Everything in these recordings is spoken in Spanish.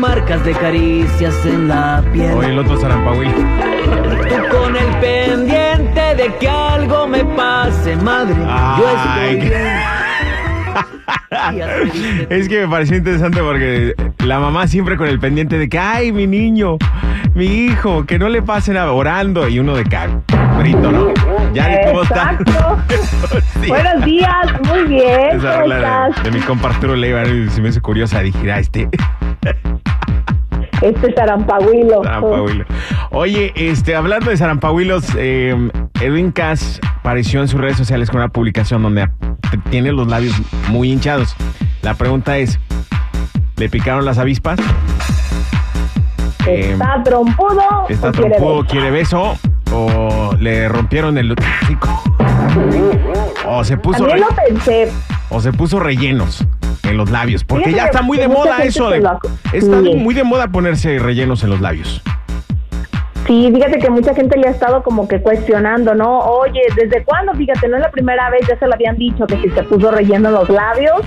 Marcas de caricias en la piel. Oye, el otro Sarampahuil. Tú con el pendiente de que algo me pase, madre. Yo Ay. estoy bien. Es que me pareció interesante porque la mamá siempre con el pendiente de que, ay, mi niño, mi hijo, que no le pase nada, orando, y uno de cabrito, ¿no? Yari, ¿cómo. Sí. Buenos días, muy bien. Esa ¿Cómo rola estás? de, de mi compa Arturo Leiva se me hizo curiosa. Dije, ah, este Este Sarampahuilo. Sarampahuilo. Oye, este, hablando de Sarampahuilos, eh, Edwin Cass apareció en sus redes sociales con una publicación donde tiene los labios muy hinchados. La pregunta es, ¿le picaron las avispas? Eh, ¿Está trompudo? ¿Está o trompudo, quiere beso? ¿O le rompieron el hocico? ¿O se puso, También lo pensé. o se puso rellenos en los labios? Porque Fíjate ya que- está muy que de moda eso. De, lo está Sí. muy de moda ponerse rellenos en los labios. Sí, fíjate que mucha gente le ha estado como que cuestionando, ¿no? Oye, ¿desde cuándo? Fíjate, no es la primera vez, ya se lo habían dicho que si se puso relleno los labios.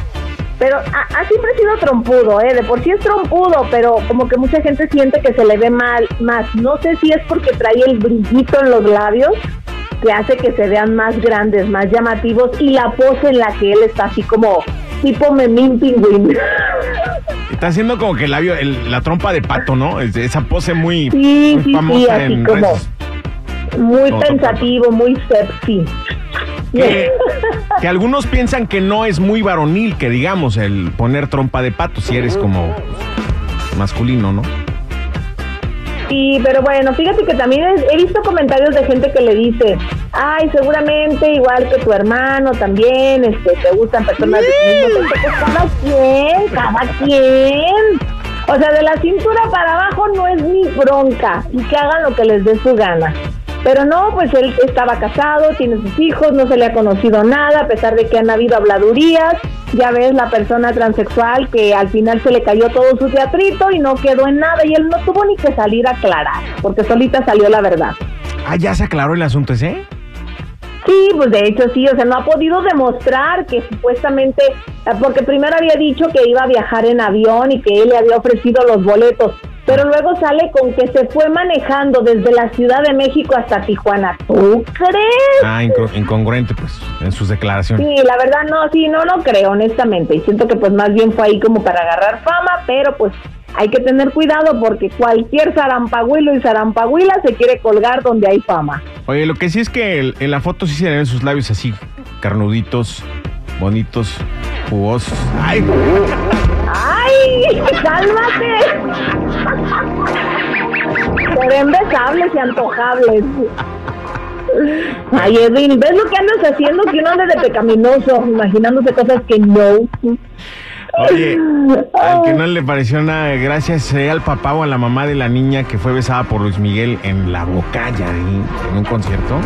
Pero ha, ha siempre sido trompudo, ¿eh? De por sí es trompudo, pero como que mucha gente siente que se le ve mal, más. No sé si es porque trae el brillito en los labios que hace que se vean más grandes, más llamativos y la pose en la que él está así como tipo memín pingüín. Está haciendo como que el labio, el- la trompa de pato, ¿no? Es- Esa pose muy, Sí, muy sí, sí, famosa así en como redes. muy No, pensativo, muy sexy. Que, que algunos piensan que no es muy varonil, que digamos, el poner trompa de pato, si eres como masculino, ¿no? Sí, pero bueno, fíjate que también he, visto comentarios de gente que le dice, ay, seguramente igual que tu hermano también, este, te gustan personas de tu mismo sexo". Pues cada quien, cada quien. O sea, de la cintura para abajo no es mi bronca y que hagan lo que les dé su gana. Pero no, pues él estaba casado, tiene sus hijos, no se le ha conocido nada, a pesar de que han habido habladurías. Ya ves la persona transexual que al final se le cayó todo su teatrito y no quedó en nada y él no tuvo ni que salir a aclarar, porque solita salió la verdad. Ah, ya se aclaró el asunto ese. Sí, pues de hecho sí, o sea, no ha podido demostrar que supuestamente, porque primero había dicho que iba a viajar en avión y que él le había ofrecido los boletos, pero luego sale con que se fue manejando desde la Ciudad de México hasta Tijuana. ¿Tú crees? Ah, incon- incongruente, pues, en sus declaraciones. Sí, la verdad no, sí, no, no creo, honestamente. Y siento que pues más bien fue ahí como para agarrar fama, pero pues hay que tener cuidado porque cualquier zarampahuilo y zarampahuila se quiere colgar donde hay fama. Oye, lo que sí es que el- en la foto sí se le ven sus labios así, carnuditos, bonitos, jugosos. ¡Ay! ¡Cálmate! Se ven besables y antojables. Ay, Edwin, ¿ves lo que andas haciendo? Que uno anda de pecaminoso, imaginándose cosas que no. Oye, al que no le pareció nada, gracias sea al papá o a la mamá de la niña que fue besada por Luis Miguel en la boca, ya en un concierto.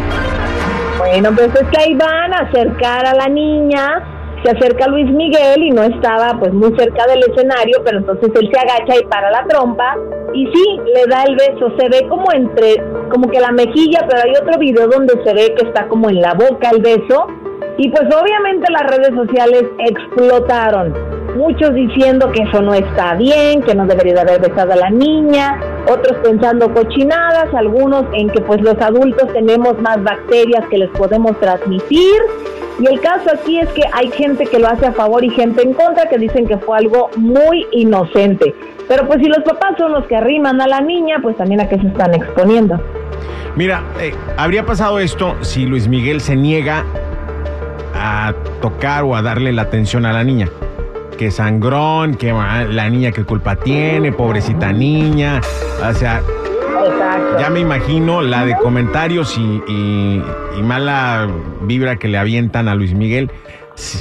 Bueno, pues es que ahí van a acercar a la niña, se acerca Luis Miguel y no estaba pues muy cerca del escenario, pero entonces él se agacha y para la trompa y sí, le da el beso, se ve como entre, como que la mejilla, pero hay otro video donde se ve que está como en la boca el beso y pues obviamente las redes sociales explotaron. Muchos diciendo que eso no está bien, que no debería de haber besado a la niña, otros pensando cochinadas, algunos en que pues los adultos tenemos más bacterias que les podemos transmitir. Y el caso aquí es que hay gente que lo hace a favor y gente en contra que dicen que fue algo muy inocente. Pero pues si los papás son los que arriman a la niña, pues también a qué se están exponiendo. Mira, eh, habría pasado esto si Luis Miguel se niega a tocar o a darle la atención a la niña. Que sangrón, que ah, la niña qué culpa tiene, pobrecita niña. O sea, Exacto. ya me imagino la de comentarios y, y- y mala vibra que le avientan a Luis Miguel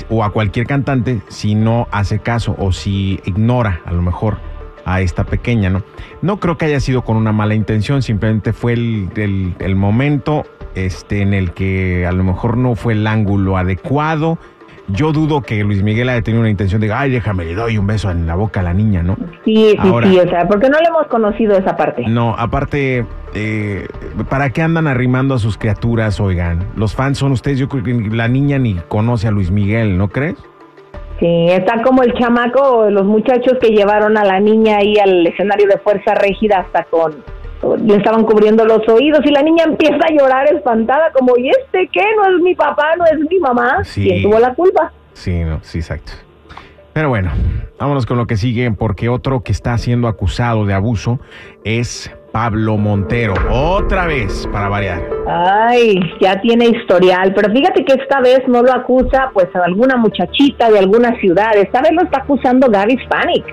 o a cualquier cantante si no hace caso o si ignora a lo mejor a esta pequeña, ¿no? No creo que haya sido con una mala intención, simplemente fue el, el- el momento este, en el que a lo mejor no fue el ángulo adecuado. Yo dudo que Luis Miguel haya tenido una intención de, ay, déjame, le doy un beso en la boca a la niña, ¿no? Sí, sí, Ahora- sí, o sea, porque no le hemos conocido esa parte. No, aparte, eh, ¿para qué andan arrimando a sus criaturas, oigan? Los fans son ustedes, yo creo que la niña ni conoce a Luis Miguel, ¿no crees? Sí, está como el chamaco, los muchachos que llevaron a la niña ahí al escenario de fuerza rígida hasta con le estaban cubriendo los oídos y la niña empieza a llorar espantada como ¿y este qué? No es mi papá, no es mi mamá. Sí. ¿Quién tuvo la culpa? Sí, no, sí, exacto. Pero bueno, vámonos con lo que sigue, porque otro que está siendo acusado de abuso es Pablo Montero. Otra vez, para variar. Ay, ya tiene historial, pero fíjate que esta vez no lo acusa pues a alguna muchachita de alguna ciudad, esta vez lo está acusando Gaby Hispanic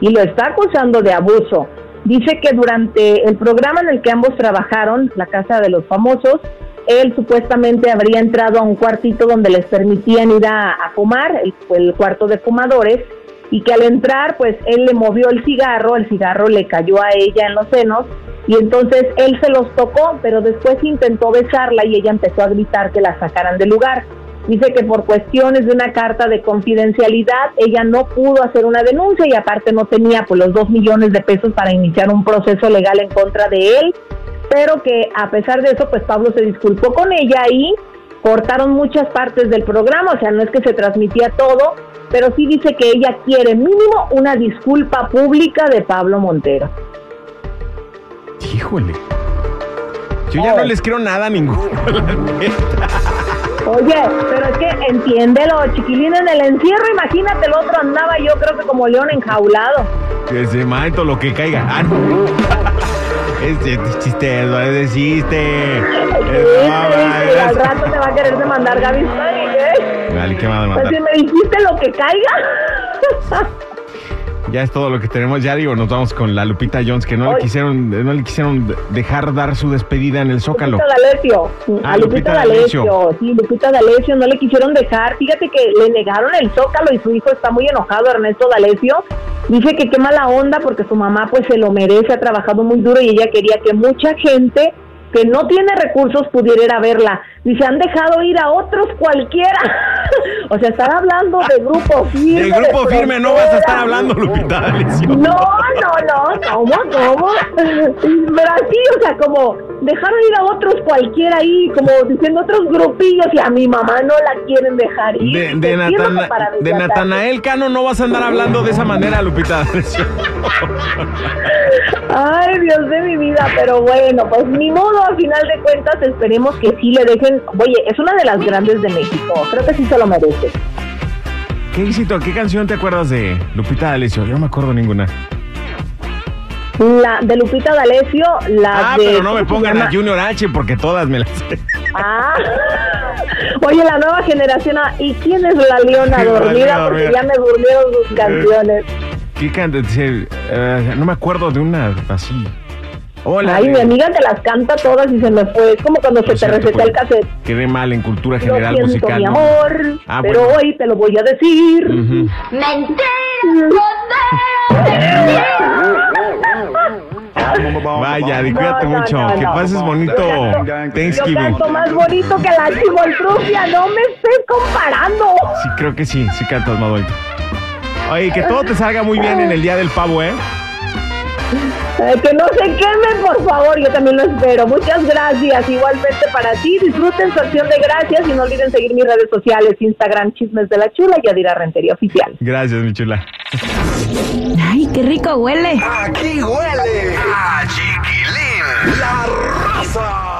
y lo está acusando de abuso. Dice que durante el programa en el que ambos trabajaron, La Casa de los Famosos, él supuestamente habría entrado a un cuartito donde les permitían ir a, fumar, el, el cuarto de fumadores, y que al entrar, pues él le movió el cigarro, el cigarro le cayó a ella en los senos, y entonces él se los tocó, pero después intentó besarla y ella empezó a gritar que la sacaran del lugar. Dice que por cuestiones de una carta de confidencialidad ella no pudo hacer una denuncia y aparte no tenía pues los dos millones de pesos para iniciar un proceso legal en contra de él, pero que a pesar de eso pues Pablo se disculpó con ella y cortaron muchas partes del programa, o sea, no es que se transmitía todo, pero sí dice que ella quiere mínimo una disculpa pública de Pablo Montero. Híjole. Yo ya no les quiero nada a ninguno. la neta. Oye, pero es que entiéndelo, chiquilín, en el encierro, imagínate, el otro andaba yo creo que como león enjaulado. Que se mato lo que caiga. Ah, no. Este es chiste, no es de chiste. Es Sí, broma, sí, al rato te va a querer demandar Gaby Hispanic, ¿eh? Vale, ¿qué va a Pues demandar? si me dijiste lo que caiga. Ya es todo lo que tenemos. Ya digo, nos vamos con la Lupita Jones, que no le quisieron, no le quisieron dejar dar su despedida en el Zócalo. Lupita D'Alessio. Ah, a Lupita, Lupita D'Alessio. D'Alessio. Sí, Lupita D'Alessio no le quisieron dejar. Fíjate que le negaron el Zócalo y su hijo está muy enojado, Ernesto D'Alessio. Dice que qué mala onda porque su mamá pues se lo merece, ha trabajado muy duro y ella quería que mucha gente que no tiene recursos pudiera ir a verla. Dice, han dejado ir a otros cualquiera. o sea, están hablando de grupo firme. Del grupo de firme no vas a estar hablando, Lupita D'Alessio. No, no, no, ¿cómo, cómo? Pero así, o sea, como dejaron ir a otros cualquiera ahí, como diciendo otros grupillos y a mi mamá no la quieren dejar ir. De, de, Natana- de Natanael Cano no vas a andar hablando de esa manera, Lupita D'Alessio. Ay, Dios de mi vida, pero bueno, pues ni modo, a final de cuentas esperemos que sí le dejen, oye, es una de las grandes de México, creo que sí se lo merece. ¿Qué éxito? ¿Qué canción te acuerdas de Lupita D'Alessio? Yo no me acuerdo ninguna. La de Lupita D'Alessio, la Ah, de... pero no me ¿cómo se pongan a? Junior H porque todas me las. Ah, oye, la nueva generación, ah, ¿y quién es la leona dormida? Porque ya me durmieron sus canciones. ¿Qué canta? Eh, no me acuerdo de una así. Hola. Ay, mi amiga te las canta todas y se me fue. Es como cuando se Lo te receta el cassette. Quedé mal en cultura Lo general siento, musical. mi ¿no? amor, Ah, pero bueno. hoy te lo voy a decir. Ujú. Vaya, di- cuídate No, no, mucho. no, que pases bonito Thanksgiving. Yo canto más bonito que la chimoltrufia, no me estés comparando. Sí, creo que sí, sí cantas más bonito. Oye, que todo te salga muy bien en el día del pavo, ¿eh? Eh, que no se queme, por favor, yo también lo espero. Muchas gracias, igualmente para ti. Disfruten su acción de gracias y no olviden seguir mis redes sociales, Instagram, Chismes de la Chula y Adira Rentería Oficial. Gracias, mi chula. Ay, qué rico huele. Aquí huele a chiquilín. La raza.